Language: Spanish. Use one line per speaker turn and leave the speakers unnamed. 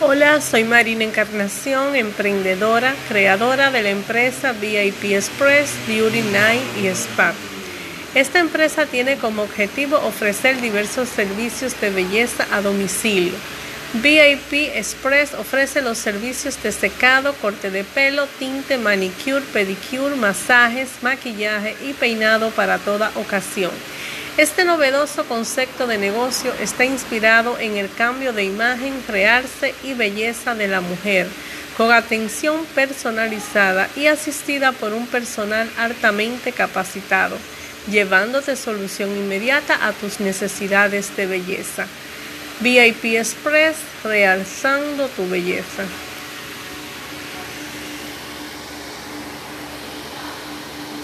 Hola, soy Marina Encarnación, emprendedora, creadora de la empresa VIP Express, Beauty Night y Spa. Esta empresa tiene como objetivo ofrecer diversos servicios de belleza a domicilio. VIP Express ofrece los servicios de secado, corte de pelo, tinte, manicure, pedicure, masajes, maquillaje y peinado para toda ocasión. Este novedoso concepto de negocio está inspirado en el cambio de imagen, realce y belleza de la mujer, con atención personalizada y asistida por un personal altamente capacitado, llevándote solución inmediata a tus necesidades de belleza. VIP Express, realzando tu belleza.